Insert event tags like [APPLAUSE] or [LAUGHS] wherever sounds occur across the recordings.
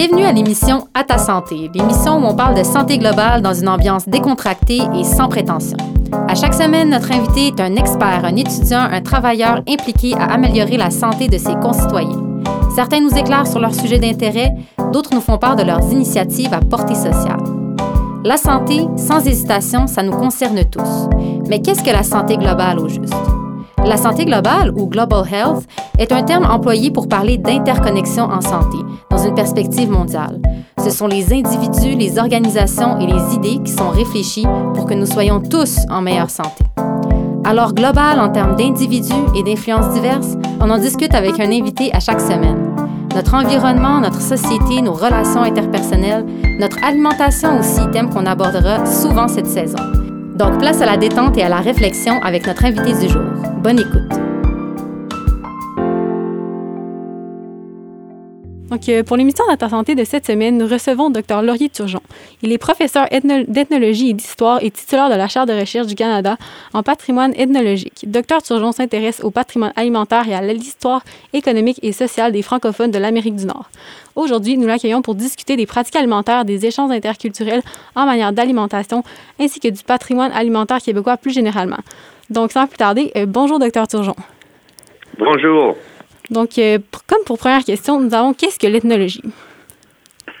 Bienvenue à l'émission À ta santé, l'émission où on parle de santé globale dans une ambiance décontractée et sans prétention. À chaque semaine, notre invité est un expert, un étudiant, un travailleur impliqué à améliorer la santé de ses concitoyens. Certains nous éclairent sur leur sujet d'intérêt, d'autres nous font part de leurs initiatives à portée sociale. La santé, sans hésitation, ça nous concerne tous. Mais qu'est-ce que la santé globale au juste? La santé globale, ou Global Health, est un terme employé pour parler d'interconnexion en santé, dans une perspective mondiale. Ce sont les individus, les organisations et les idées qui sont réfléchis pour que nous soyons tous en meilleure santé. Alors, global en termes d'individus et d'influences diverses, on en discute avec un invité à chaque semaine. Notre environnement, notre société, nos relations interpersonnelles, notre alimentation aussi, thème qu'on abordera souvent cette saison. Donc, place à la détente et à la réflexion avec notre invité du jour. Bonne écoute. Donc, euh, pour l'émission ta Santé de cette semaine, nous recevons Dr Laurier Turgeon. Il est professeur d'ethnologie et d'histoire et titulaire de la Chaire de recherche du Canada en patrimoine ethnologique. Dr Turgeon s'intéresse au patrimoine alimentaire et à l'histoire économique et sociale des francophones de l'Amérique du Nord. Aujourd'hui, nous l'accueillons pour discuter des pratiques alimentaires, des échanges interculturels en matière d'alimentation, ainsi que du patrimoine alimentaire québécois plus généralement. Donc, sans plus tarder, euh, bonjour, docteur Turgeon. Bonjour. Donc, euh, comme pour première question, nous avons qu'est-ce que l'ethnologie?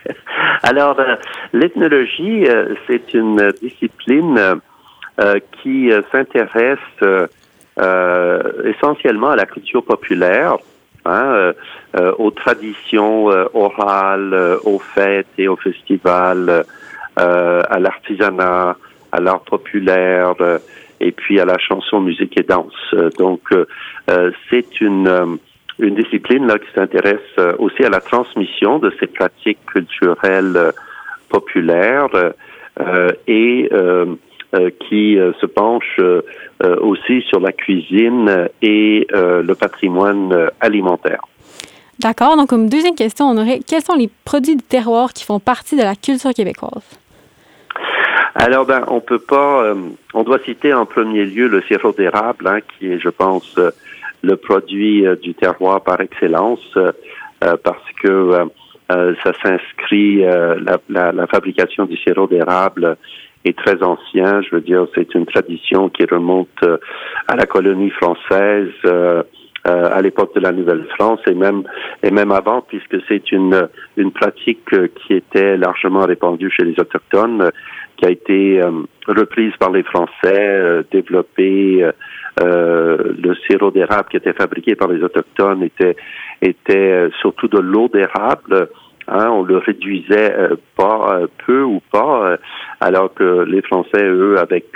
[LAUGHS] Alors, euh, l'ethnologie, euh, c'est une discipline qui s'intéresse essentiellement à la culture populaire, hein, aux traditions orales, aux fêtes et aux festivals, à l'artisanat, à l'art populaire et puis à la chanson, musique et danse. Donc, c'est une une discipline là qui s'intéresse euh, aussi à la transmission de ces pratiques culturelles euh, populaires euh, et qui se penche aussi sur la cuisine et le patrimoine alimentaire. D'accord. Donc, comme deuxième question, on aurait quels sont les produits de terroir qui font partie de la culture québécoise? Alors, ben, on peut pas. on doit citer en premier lieu le sirop d'érable, hein, qui est, je pense, le produit euh, du terroir par excellence euh, euh, parce que ça s'inscrit, la, la, la, fabrication du sirop d'érable est très ancien. Je veux dire, c'est une tradition qui remonte à la colonie française. à l'époque de la Nouvelle-France et même et même avant puisque c'est une une pratique qui était largement répandue chez les autochtones qui a été reprise par les Français, développée euh, le sirop d'érable qui était fabriqué par les autochtones était était euh, surtout de l'eau d'érable. Hein, on le réduisait euh, pas peu ou pas, alors que les Français, eux, avec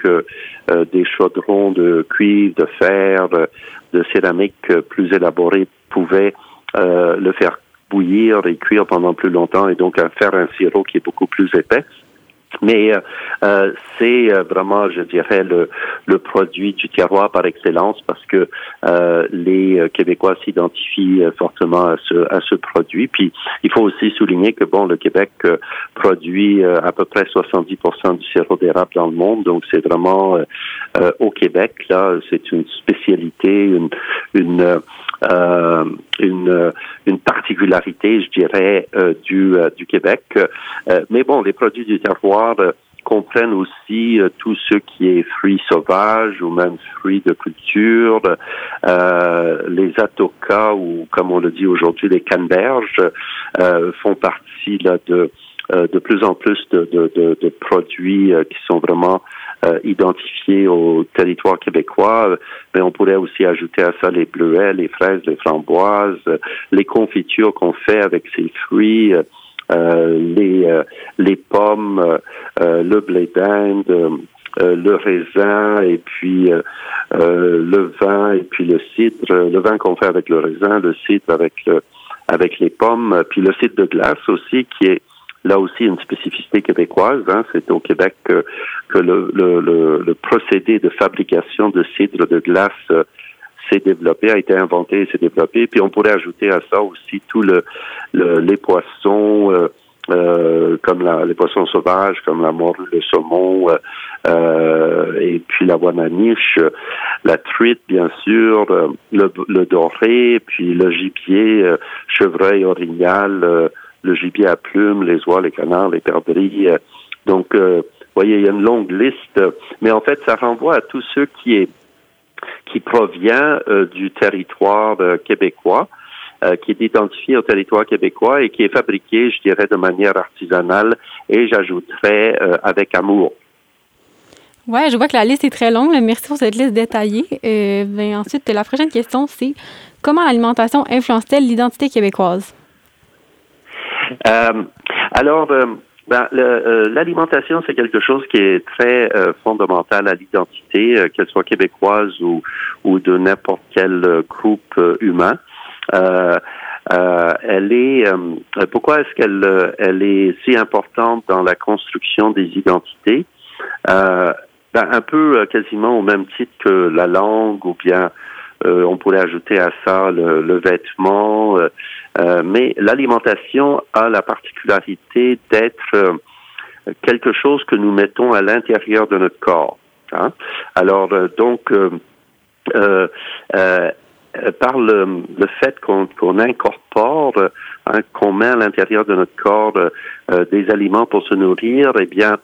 des chaudrons de cuivre, de fer, de céramique plus élaborés, pouvaient le faire bouillir et cuire pendant plus longtemps et donc faire un sirop qui est beaucoup plus épais. Mais euh, euh, c'est euh, vraiment, je dirais, le, le, produit du terroir par excellence parce que les Québécois s'identifient fortement à ce, à ce produit. Puis il faut aussi souligner que bon, le Québec produit à peu près 70% du sirop d'érable dans le monde, donc c'est vraiment au Québec là, c'est une spécialité, une, une euh, une, une particularité, je dirais, euh, du, euh, du Québec. mais bon, les produits du terroir comprennent aussi tout ce qui est fruits sauvages ou même fruits de culture, les atocas ou comme on le dit aujourd'hui les canneberges font partie là de de plus en plus de, de, de, de produits qui sont vraiment euh, identifiés au territoire québécois, mais on pourrait aussi ajouter à ça les bleuets, les fraises, les framboises, les confitures qu'on fait avec ces fruits. Euh, les euh, les pommes, le blé d'Inde, le raisin et puis le vin et puis le cidre, le vin qu'on fait avec le raisin, le cidre avec le avec les pommes, puis le cidre de glace aussi qui est là aussi une spécificité québécoise. Hein, c'est au Québec que, que le, le, le, procédé de fabrication de cidre de glace euh, s'est développé, a été inventé s'est développé. Puis on pourrait ajouter à ça aussi tout le, les poissons. Euh, euh, comme la, les poissons sauvages, comme la morue, le saumon, euh, et puis la niche, la truite, bien sûr, le, le doré, puis le gibier, chevreuil, orignal, le gibier à plumes, les oies, les canards, les perdrix. donc, vous voyez, il y a une longue liste, mais en fait, ça renvoie à tout ce qui est qui provient du territoire québécois. qui est identifié au territoire québécois et qui est fabriqué, je dirais, de manière artisanale et j'ajouterais avec amour. Oui, je vois que la liste est très longue. Merci pour cette liste détaillée. Euh, ben, ensuite, la prochaine question, c'est comment l'alimentation influence-t-elle l'identité québécoise? Euh, alors, euh, ben, l'alimentation, c'est quelque chose qui est très fondamental à l'identité, qu'elle soit québécoise ou, ou de n'importe quel groupe humain. elle est pourquoi est-ce qu'elle elle est si importante dans la construction des identités? Ben, un peu euh, quasiment au même titre que la langue ou bien euh, on pourrait ajouter à ça le, vêtement. Euh, mais l'alimentation a la particularité d'être quelque chose que nous mettons à l'intérieur de notre corps. Hein. Alors donc par le, fait qu'on incorpore, hein, qu'on met à l'intérieur de notre corps des aliments pour se nourrir, eh bien,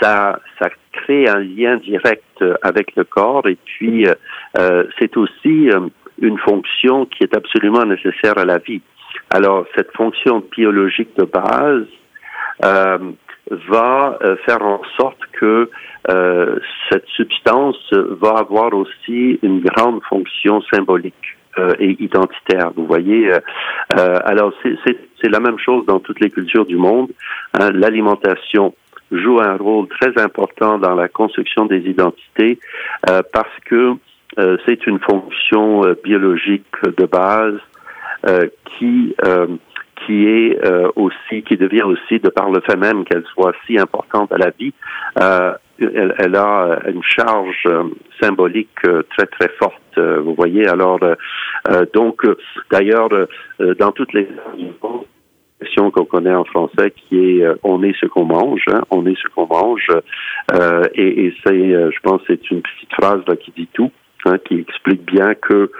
ça, ça crée un lien direct avec le corps et puis euh, euh, c'est aussi euh, une fonction qui est absolument nécessaire à la vie. Alors cette fonction biologique de base va faire en sorte que cette substance va avoir aussi une grande fonction symbolique et identitaire. Vous voyez, alors c'est la même chose dans toutes les cultures du monde. Hein, L'alimentation joue un rôle très important dans la construction des identités euh, parce que euh, c'est une fonction euh, biologique de base qui qui est aussi qui devient aussi de par le fait même qu'elle soit si importante à la vie elle, elle, a une charge symbolique très très forte vous voyez. Alors donc d'ailleurs dans toutes les qu'on connaît en français qui est euh, on est ce qu'on mange, hein, on est ce qu'on mange, euh, et, et c'est, euh, je pense, c'est une petite phrase là, qui dit tout, hein, qui explique bien que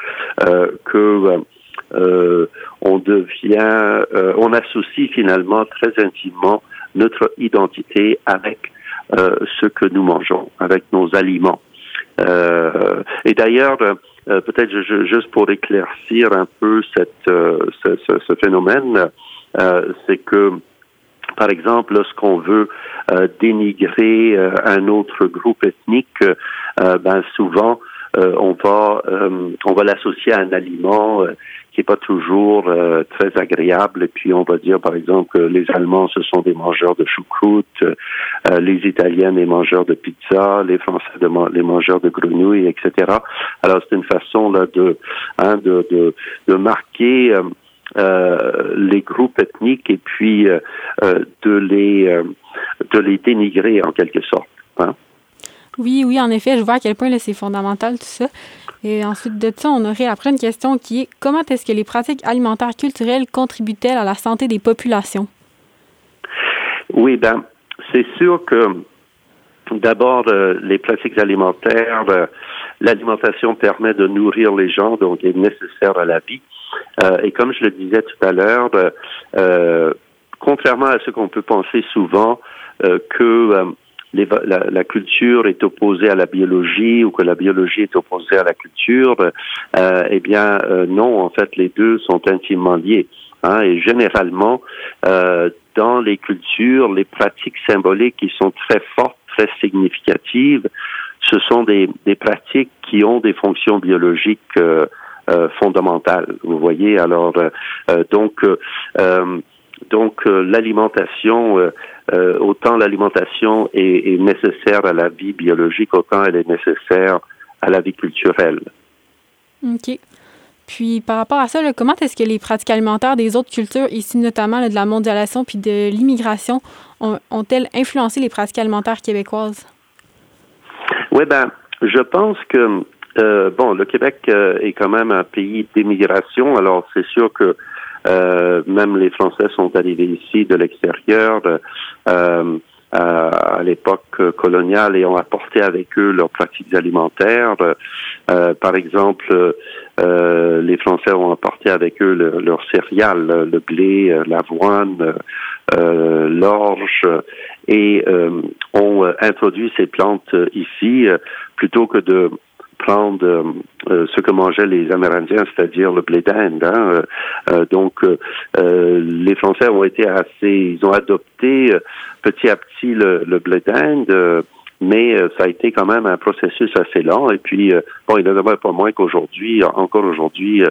que on devient, on associe finalement très intimement notre identité avec ce que nous mangeons, avec nos aliments. et d'ailleurs, peut-être juste pour éclaircir un peu cette, ce, phénomène, euh, c'est que par exemple, lorsqu'on veut euh, dénigrer euh, un autre groupe ethnique, ben souvent on va on va l'associer à un aliment qui est pas toujours très agréable. Et puis on va dire par exemple que les Allemands ce sont des mangeurs de choucroute, les Italiens des mangeurs de pizza, les Français les mangeurs de grenouilles, etc. Alors c'est une façon là de hein, de, de, de marquer euh, les groupes ethniques et puis euh, euh, de les de les dénigrer en quelque sorte. Hein. Oui, oui, en effet, je vois à quel point c'est fondamental tout ça. Et ensuite de ça, on aurait après une question qui est comment est-ce que les pratiques alimentaires culturelles contribuent-elles à la santé des populations? Oui, ben, c'est sûr que d'abord, les pratiques alimentaires, l'alimentation permet de nourrir les gens, donc est nécessaire à la vie. Euh, et comme je le disais tout à l'heure, euh, euh, contrairement à ce qu'on peut penser souvent, que la, culture est opposée à la biologie ou que la biologie est opposée à la culture, eh bien non, en fait, les deux sont intimement liés. Hein, et généralement, dans les cultures, les pratiques symboliques qui sont très fortes, très significatives, ce sont des, des pratiques qui ont des fonctions biologiques euh, fondamentale. Vous voyez, alors euh, euh, donc donc l'alimentation, autant l'alimentation est, nécessaire à la vie biologique, autant elle est nécessaire à la vie culturelle. OK. Puis par rapport à ça, comment est-ce que les pratiques alimentaires des autres cultures, ici notamment de la mondialisation puis de l'immigration, ont-elles influencé les pratiques alimentaires québécoises? Oui, ben, je pense que euh, bon, le Québec euh, est quand même un pays d'émigration, alors c'est sûr que euh, même les Français sont arrivés ici de l'extérieur. à l'époque coloniale et ont apporté avec eux leurs pratiques alimentaires. par exemple, les Français ont apporté avec eux leurs céréales, le blé, l'avoine, l'orge, et ont introduit ces plantes ici plutôt que de prendre euh, euh, ce que mangeaient les Amérindiens, c'est-à-dire le blé d'Inde. Hein. Euh, donc, les Français ont été assez, ils ont adopté petit à petit le, blé d'Inde mais ça a été quand même un processus assez lent. Et puis, bon, il n'en pas moins qu'aujourd'hui, encore aujourd'hui,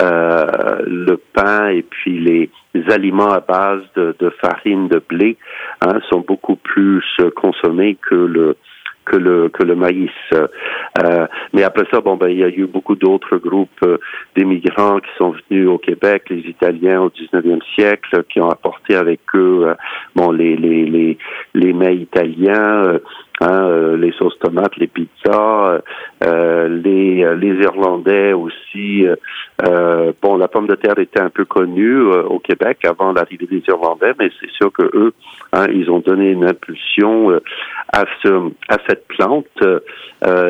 le pain et puis les, aliments à base de, de farine de blé hein, sont beaucoup plus consommés que le que le que le maïs. Euh, mais après ça, bon ben il y a eu beaucoup d'autres groupes euh, d'immigrants qui sont venus au Québec, les Italiens au 19e siècle, qui ont apporté avec eux euh, bon les les les les mets italiens. Hein, euh, les sauces tomates, les pizzas, euh, les, les Irlandais aussi. bon, la pomme de terre était un peu connue au Québec avant l'arrivée des Irlandais, mais c'est sûr que eux, hein, ils ont donné une impulsion à ce à cette plante.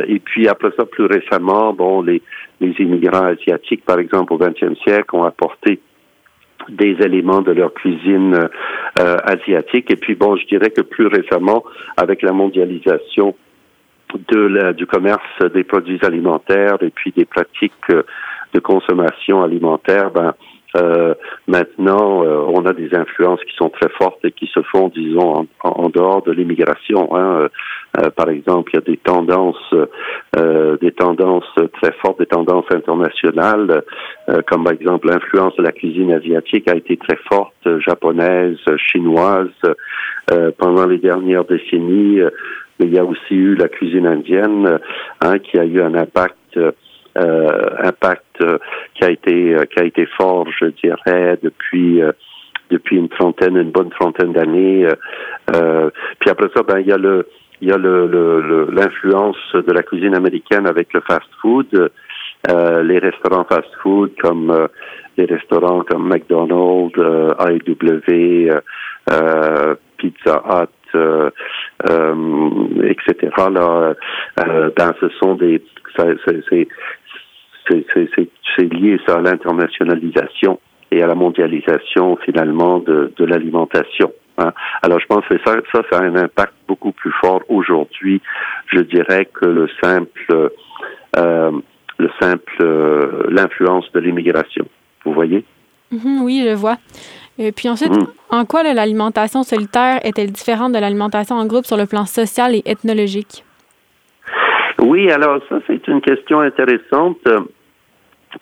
et puis après ça, plus récemment, bon, les les immigrants asiatiques, par exemple, au XXe siècle, ont apporté des éléments de leur cuisine euh, asiatique. Et puis bon, je dirais que plus récemment, avec la mondialisation de la, du commerce des produits alimentaires et puis des pratiques euh, de consommation alimentaire, ben euh, maintenant, euh, on a des influences qui sont très fortes et qui se font, disons, en, dehors de l'immigration. Hein. Euh, par exemple, il y a des tendances, des tendances très fortes, des tendances internationales, comme par exemple l'influence de la cuisine asiatique a été très forte, japonaise, chinoise, pendant les dernières décennies. mais il y a aussi eu la cuisine indienne, hein, qui a eu un impact euh, impact euh, qui a été euh, qui a été fort, je dirais, depuis depuis une trentaine, une bonne trentaine d'années. puis après ça, ben il y a le il y a le l'influence de la cuisine américaine avec le fast-food, les restaurants fast-food comme les restaurants comme McDonald's, AEW, Pizza Hut, etc. Là, ben ce sont des c'est c'est lié ça à l'internationalisation et à la mondialisation finalement de, de l'alimentation. Hein. Alors je pense que ça, ça, ça a un impact beaucoup plus fort aujourd'hui, je dirais, que le simple, euh, le simple, euh, l'influence de l'immigration. Vous voyez? Mm-hmm, Oui, je vois. Et puis ensuite, mm. en quoi l'alimentation solitaire est-elle différente de l'alimentation en groupe sur le plan social et ethnologique? Oui, alors ça c'est une question intéressante euh,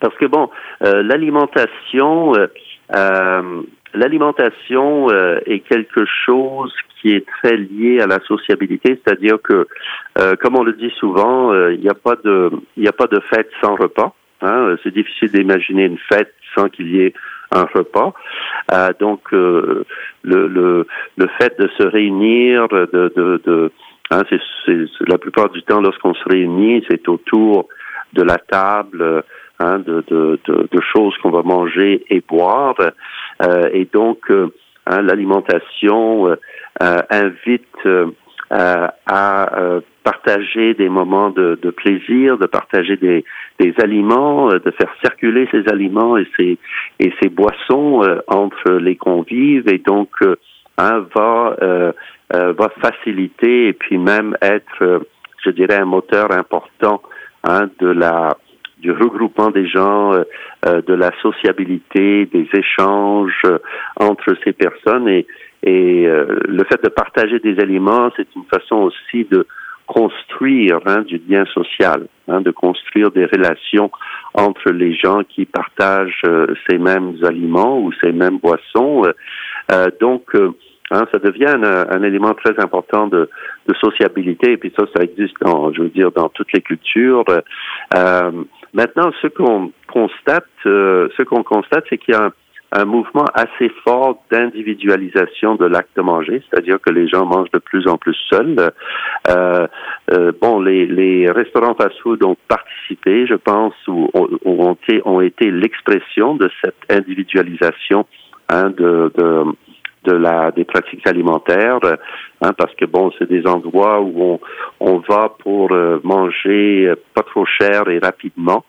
parce que bon, euh, l'alimentation, euh, l'alimentation est quelque chose qui est très lié à la sociabilité, c'est-à-dire que, comme on le dit souvent, il n'y a pas de, il a pas de fête sans repas. Hein. C'est difficile d'imaginer une fête sans qu'il y ait un repas. donc, le, le, le fait de se réunir, de, de, de Hein, la plupart du temps, lorsqu'on se réunit, c'est autour de la table hein, de, choses qu'on va manger et boire. Euh, et donc, euh, hein, l'alimentation euh, invite à partager des moments de, plaisir, de partager des, des, aliments, de faire circuler ces aliments et ces, et ces boissons entre les convives. Et donc, hein, va euh, va faciliter et puis même être, euh, je dirais, un moteur important hein, de la du regroupement des gens, euh, de la sociabilité, des échanges entre ces personnes et, et le fait de partager des aliments, c'est une façon aussi de construire hein, du lien social, hein, de construire des relations entre les gens qui partagent ces mêmes aliments ou ces mêmes boissons. donc, Hein, ça devient un, élément très important de, sociabilité et puis ça, ça existe, dans, je veux dire, dans toutes les cultures. Euh, maintenant, ce qu'on constate, euh, ce qu'on constate, c'est qu'il y a un, mouvement assez fort d'individualisation de l'acte de manger, c'est-à-dire que les gens mangent de plus en plus seuls. Euh, bon, les, restaurants fast-food ont participé, je pense, ou, ont, été l'expression de cette individualisation hein, de de la des pratiques alimentaires, hein, parce que bon, c'est des endroits où on, on va pour manger pas trop cher et rapidement.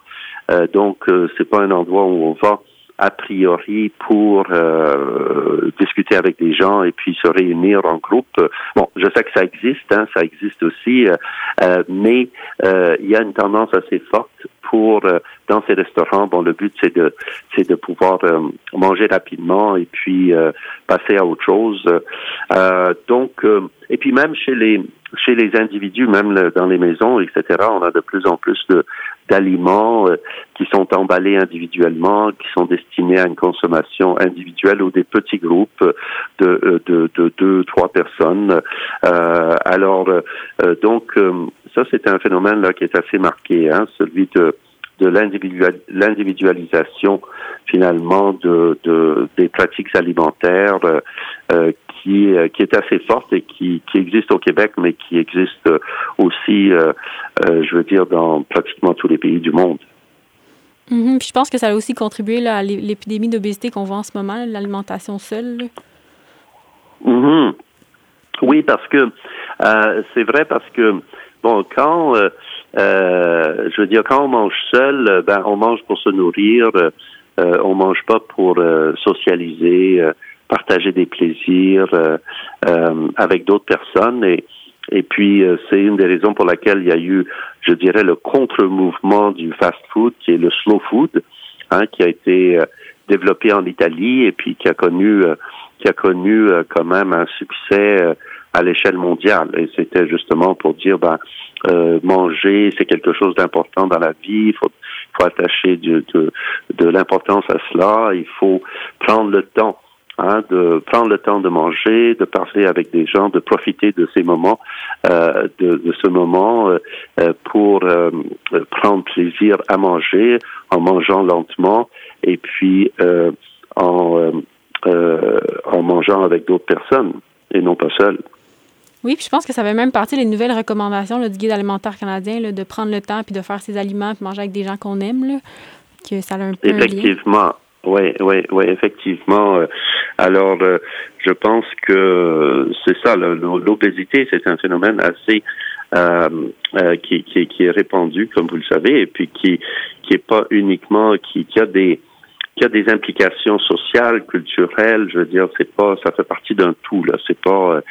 donc, c'est pas un endroit où on va a priori pour euh, discuter avec des gens et puis se réunir en groupe. Bon, je sais que ça existe, hein, ça existe aussi, euh, euh, mais il y a une tendance assez forte pour dans ces restaurants. Bon, le but c'est de c'est de pouvoir manger rapidement et puis passer à autre chose. donc, et puis même chez les chez les individus, même dans les maisons, etc., on a de plus en plus de d'aliments euh, qui sont emballés individuellement, qui sont destinés à une consommation individuelle ou des petits groupes de, euh, de, de deux, trois personnes. Euh, alors, euh, donc, ça, c'est un phénomène là qui est assez marqué, hein, celui de de l'individualisation finalement de, de, des pratiques alimentaires euh, qui, euh, qui est assez forte et qui, qui existe au Québec, mais qui existe aussi, euh, euh, je veux dire, dans pratiquement tous les pays du monde. Mm-hmm. Puis je pense que ça a aussi contribué là, à l'épidémie d'obésité qu'on voit en ce moment, l'alimentation seule. Mm-hmm. Oui, parce que c'est vrai parce que bon, quand je veux dire, quand on mange seul, ben on mange pour se nourrir, on mange pas pour socialiser partager des plaisirs euh, euh, avec d'autres personnes. Et puis euh, c'est une des raisons pour laquelle il y a eu, je dirais, le contre-mouvement du fast-food qui est le slow food, hein, qui a été développé en Italie et puis qui a connu qui a connu quand même un succès à l'échelle mondiale. Et c'était justement pour dire, ben, manger, c'est quelque chose d'important dans la vie. Il faut, attacher de, l'importance à cela. Il faut prendre le temps Hein, de prendre le temps de manger, de parler avec des gens, de profiter de ces moments, euh, de, ce moment euh, euh pour euh, prendre plaisir à manger en mangeant lentement et puis euh, en, en mangeant avec d'autres personnes et non pas seul. Oui, puis je pense que ça fait même partie des nouvelles recommandations là, du guide alimentaire canadien là, de prendre le temps puis de faire ses aliments puis manger avec des gens qu'on aime. Là, que ça a un peu Effectivement. Oui, oui, oui, effectivement. Euh, alors, euh, je pense que c'est ça. L'obésité, c'est un phénomène assez euh, euh, qui, qui, qui, est répandu, comme vous le savez, et puis qui qui pas uniquement qui, qui a des qui a des implications sociales, culturelles. Je veux dire, c'est pas, ça fait partie d'un tout. Là, c'est pas.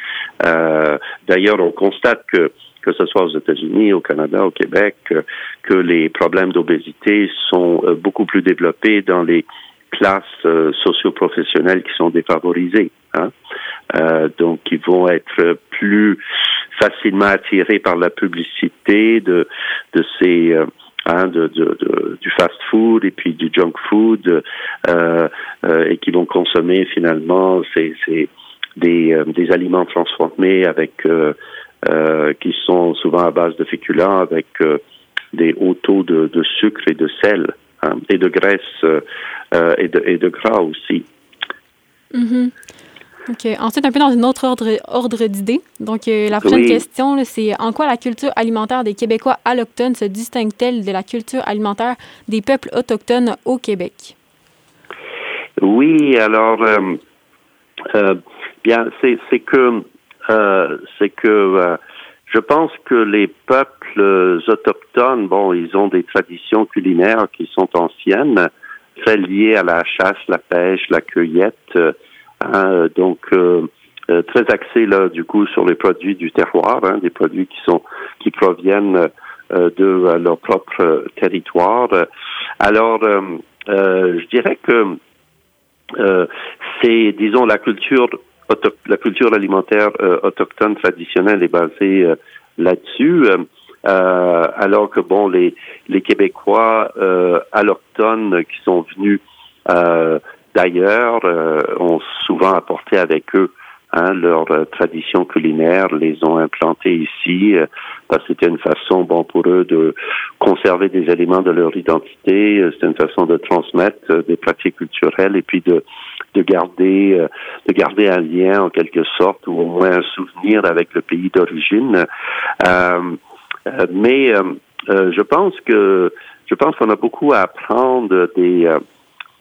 Euh, D'ailleurs, on constate que que ce soit aux États-Unis, au Canada, au Québec, que les problèmes d'obésité sont beaucoup plus développés dans les classes euh, socio-professionnelles qui sont défavorisées. Hein? Euh, donc, ils vont être plus facilement attirés par la publicité de, de ces euh, hein, de, du fast-food et puis du junk food euh, euh, et qui vont consommer finalement ces, ces des, des aliments transformés avec qui sont souvent à base de féculents avec des hauts taux de, de sucre et de sel. Hein, et de graisse euh, euh, et, de, et, de, gras aussi. Mm-hmm. OK. Ensuite, un peu dans une autre ordre, ordre d'idée. Donc, euh, la prochaine question, c'est en quoi la culture alimentaire des Québécois allochtones se distingue-t-elle de la culture alimentaire des peuples autochtones au Québec? Oui, alors, bien, c'est que, c'est que je pense que les peuples autochtones, bon, ils ont des traditions culinaires qui sont anciennes, celles liées à la chasse, la pêche, la cueillette, euh, hein, donc euh, euh, très axées là du coup sur les produits du terroir, hein, des produits qui sont qui proviennent de leur propre territoire. Alors, je dirais que c'est, disons, la culture la culture alimentaire euh, autochtone traditionnelle est basée euh, là-dessus. Euh, alors que bon, les, les Québécois allochtones qui sont venus d'ailleurs ont souvent apporté avec eux hein, leur tradition culinaire, les ont implantés ici parce que c'était une façon, bon, pour eux de conserver des éléments de leur identité. C'est une façon de transmettre des pratiques culturelles et puis de de garder euh, de garder un lien en quelque sorte ou au moins un souvenir avec le pays d'origine. Euh, euh mais euh, je pense que je pense qu'on a beaucoup à apprendre des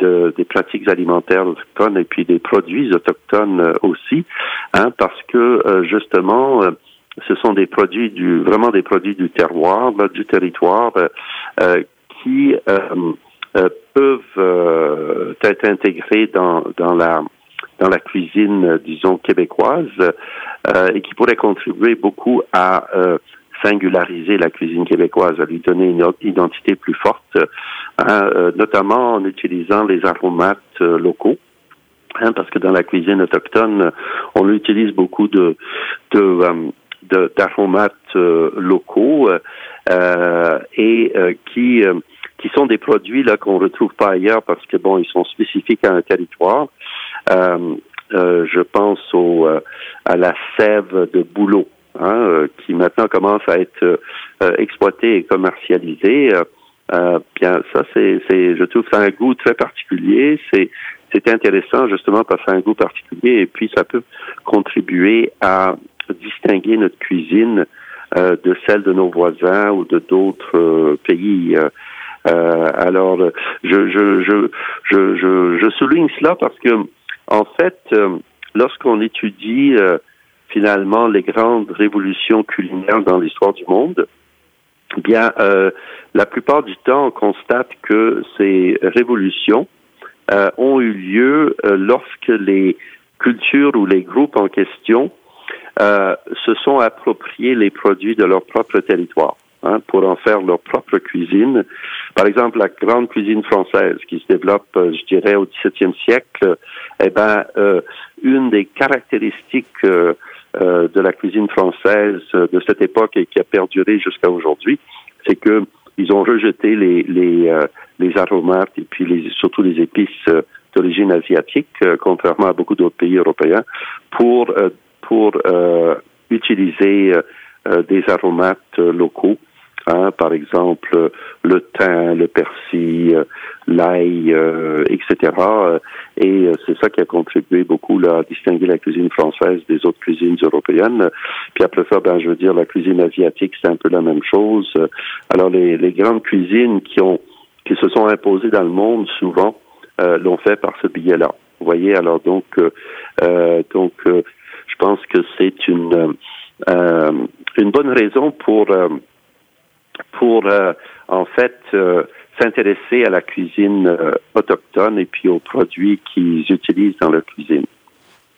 des pratiques alimentaires autochtones et puis des produits autochtones aussi, hein, parce que justement ce sont des produits du vraiment des produits du terroir, du territoire, qui peuvent être intégrés dans dans la dans la cuisine, disons, québécoise, et qui pourraient contribuer beaucoup à singulariser la cuisine québécoise, à lui donner une identité plus forte, hein, euh, notamment en utilisant les aromates euh, locaux. Hein, parce que dans la cuisine autochtone, on utilise beaucoup de, de d'aromates euh, locaux et qui qui sont des produits là qu'on retrouve pas ailleurs parce que bon ils sont spécifiques à un territoire. je pense au à la sève de bouleau Hein, euh, qui maintenant commence à être euh, euh, exploité et commercialisé. bien, ça, c'est, je trouve, ça a un goût très particulier. C'est, c'est intéressant justement parce que ça a un goût particulier et puis ça peut contribuer à distinguer notre cuisine de celle de nos voisins ou de d'autres pays. alors, je, je, je, je, je, souligne cela parce que, en fait, lorsqu'on étudie finalement les grandes révolutions culinaires dans l'histoire du monde, eh bien, euh, la plupart du temps, on constate que ces révolutions euh, ont eu lieu euh, lorsque les cultures ou les groupes en question se sont appropriés les produits de leur propre territoire. Hein, pour en faire leur propre cuisine. Par exemple, la grande cuisine française qui se développe, je dirais, au XVIIe siècle, eh ben, une des caractéristiques euh, de la cuisine française de cette époque et qui a perduré jusqu'à aujourd'hui, c'est que ils ont rejeté les les, euh, les aromates et puis les, surtout les épices euh, d'origine asiatique, contrairement à beaucoup d'autres pays européens, pour pour utiliser des aromates locaux Hein, par exemple, le thym, le persil, l'ail, euh, etc. Et euh, c'est ça qui a contribué beaucoup là, à distinguer la cuisine française des autres cuisines européennes. Puis après ça, ben, je veux dire, la cuisine asiatique, c'est un peu la même chose. Alors, les, les grandes cuisines qui ont qui se sont imposées dans le monde, souvent, euh, l'ont fait par ce biais-là. Vous voyez, alors donc, donc, je pense que c'est une une bonne raison pour pour euh, en fait euh, s'intéresser à la cuisine euh, autochtone et puis aux produits qu'ils utilisent dans leur cuisine.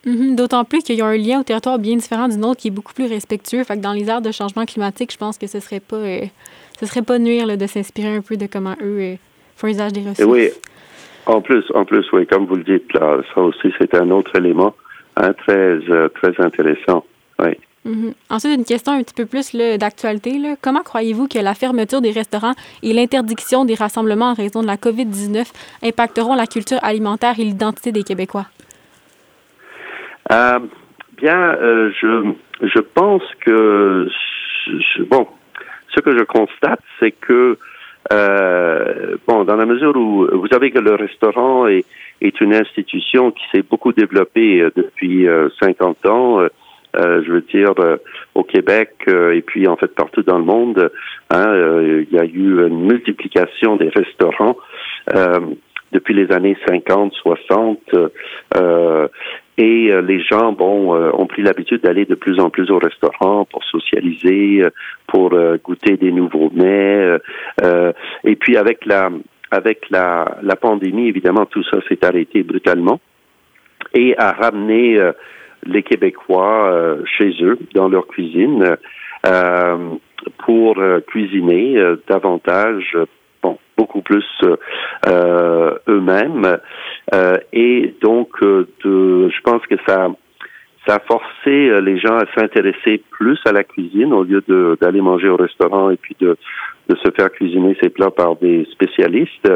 Mhm. D'autant plus qu'il y a un lien au territoire bien différent du nôtre qui est beaucoup plus respectueux. Fait que dans les aires de changement climatique, je pense que ce serait pas, ce serait pas nuire de s'inspirer un peu de comment eux font usage des ressources. oui, en plus, en plus, oui, comme vous le dites là, ça aussi c'est un autre élément hein, très, très intéressant. Oui. Mhm. Ensuite, une question un petit peu plus d'actualité. Comment croyez-vous que la fermeture des restaurants et l'interdiction des rassemblements en raison de la COVID-19 impacteront la culture alimentaire et l'identité des Québécois? Euh, bien, euh, je, je pense que, bon, ce que je constate, c'est que, euh, bon, dans la mesure où vous savez que le restaurant est, est une institution qui s'est beaucoup développée depuis 50 ans, je veux dire, euh, au Québec euh, et puis en fait partout dans le monde, hein, il y a eu une multiplication des restaurants depuis les années 50, 60. et les gens, bon, ont pris l'habitude d'aller de plus en plus au restaurant pour socialiser, pour goûter des nouveaux mets. et puis avec la avec la, la pandémie, évidemment, tout ça s'est arrêté brutalement et a ramené les Québécois euh, chez eux, dans leur cuisine, euh, pour euh, cuisiner davantage bon, beaucoup plus eux-mêmes. et donc, de, je pense que ça, ça a forcé les gens à s'intéresser plus à la cuisine au lieu d'aller manger au restaurant et puis de, de se faire cuisiner ses plats par des spécialistes.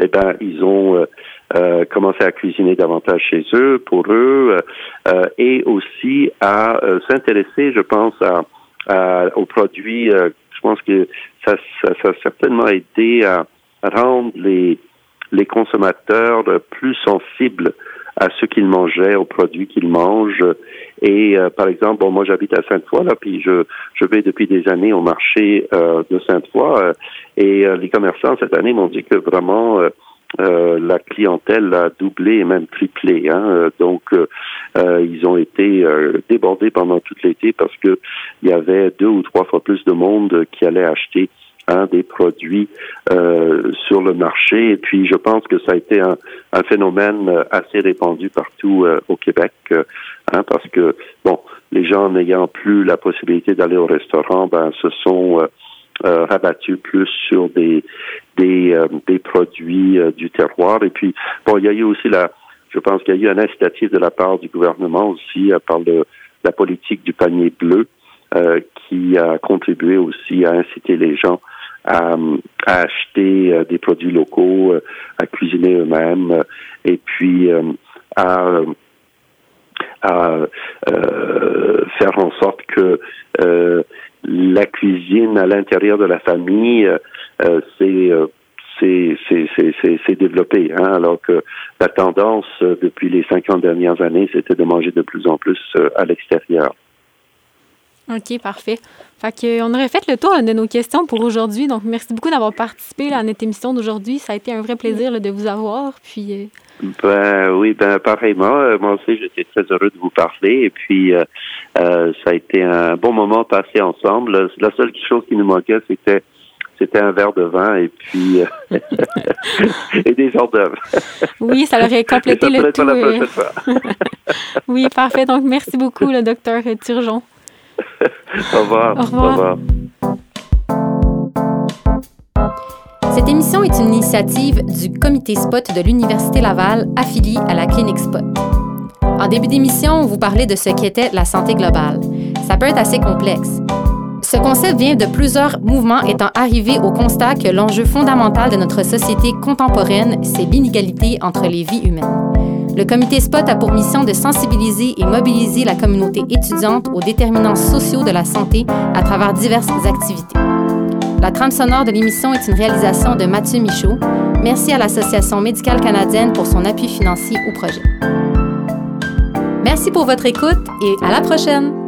Eh ben, ils ont euh, commencer à cuisiner davantage chez eux, pour eux, euh, et aussi à euh, s'intéresser, je pense, à, aux produits. je pense que ça, ça, ça, a certainement aidé à rendre les, les consommateurs plus sensibles à ce qu'ils mangeaient, aux produits qu'ils mangent. Et par exemple, bon, moi j'habite à Sainte-Foy, là, puis je, je vais depuis des années au marché de Sainte-Foy, et les commerçants cette année m'ont dit que vraiment la clientèle a doublé et même triplé. Hein. Donc, ils ont été débordés pendant tout l'été parce que il y avait deux ou trois fois plus de monde qui allait acheter hein, des produits euh, sur le marché. Et puis, je pense que ça a été un, un phénomène assez répandu partout euh, au Québec, euh, hein, parce que, bon, les gens n'ayant plus la possibilité d'aller au restaurant, ben, se sont rabattus plus sur des des, des produits du terroir. Et puis, bon, il y a eu aussi la, je pense qu'il y a eu un incitatif de la part du gouvernement aussi, par le, la politique du panier bleu, qui a contribué aussi à inciter les gens à, acheter euh, des produits locaux, euh, à cuisiner eux-mêmes, euh, et puis à, à faire en sorte que la cuisine à l'intérieur de la famille, c'est c'est développé. Hein, alors que la tendance depuis les 50 dernières années, c'était de manger de plus en plus à l'extérieur. OK, parfait. Fait que, on aurait fait le tour de nos questions pour aujourd'hui. Donc, merci beaucoup d'avoir participé à notre émission d'aujourd'hui. Ça a été un vrai plaisir de vous avoir. Puis, euh, Ben oui, ben pareillement. Euh, moi aussi, j'étais très heureux de vous parler. Et puis, euh, ça a été un bon moment passé ensemble. La seule chose qui nous manquait, c'était c'était un verre de vin et puis [LAUGHS] et des hors d'œuvre. oui, ça aurait complété le tout. [LAUGHS] oui, parfait. Donc, merci beaucoup, le docteur Turgeon. Au revoir. Au revoir. Cette émission est une initiative du comité Spot de l'Université Laval affilié à la clinique Spot. En début d'émission, on vous parlait de ce qu'était la santé globale. Ça peut être assez complexe. Ce concept vient de plusieurs mouvements étant arrivés au constat que l'enjeu fondamental de notre société contemporaine, c'est l'inégalité entre les vies humaines. Le comité SPOT a pour mission de sensibiliser et mobiliser la communauté étudiante aux déterminants sociaux de la santé à travers diverses activités. La trame sonore de l'émission est une réalisation de Mathieu Michaud. Merci à l'Association médicale canadienne pour son appui financier au projet. Merci pour votre écoute et à la prochaine!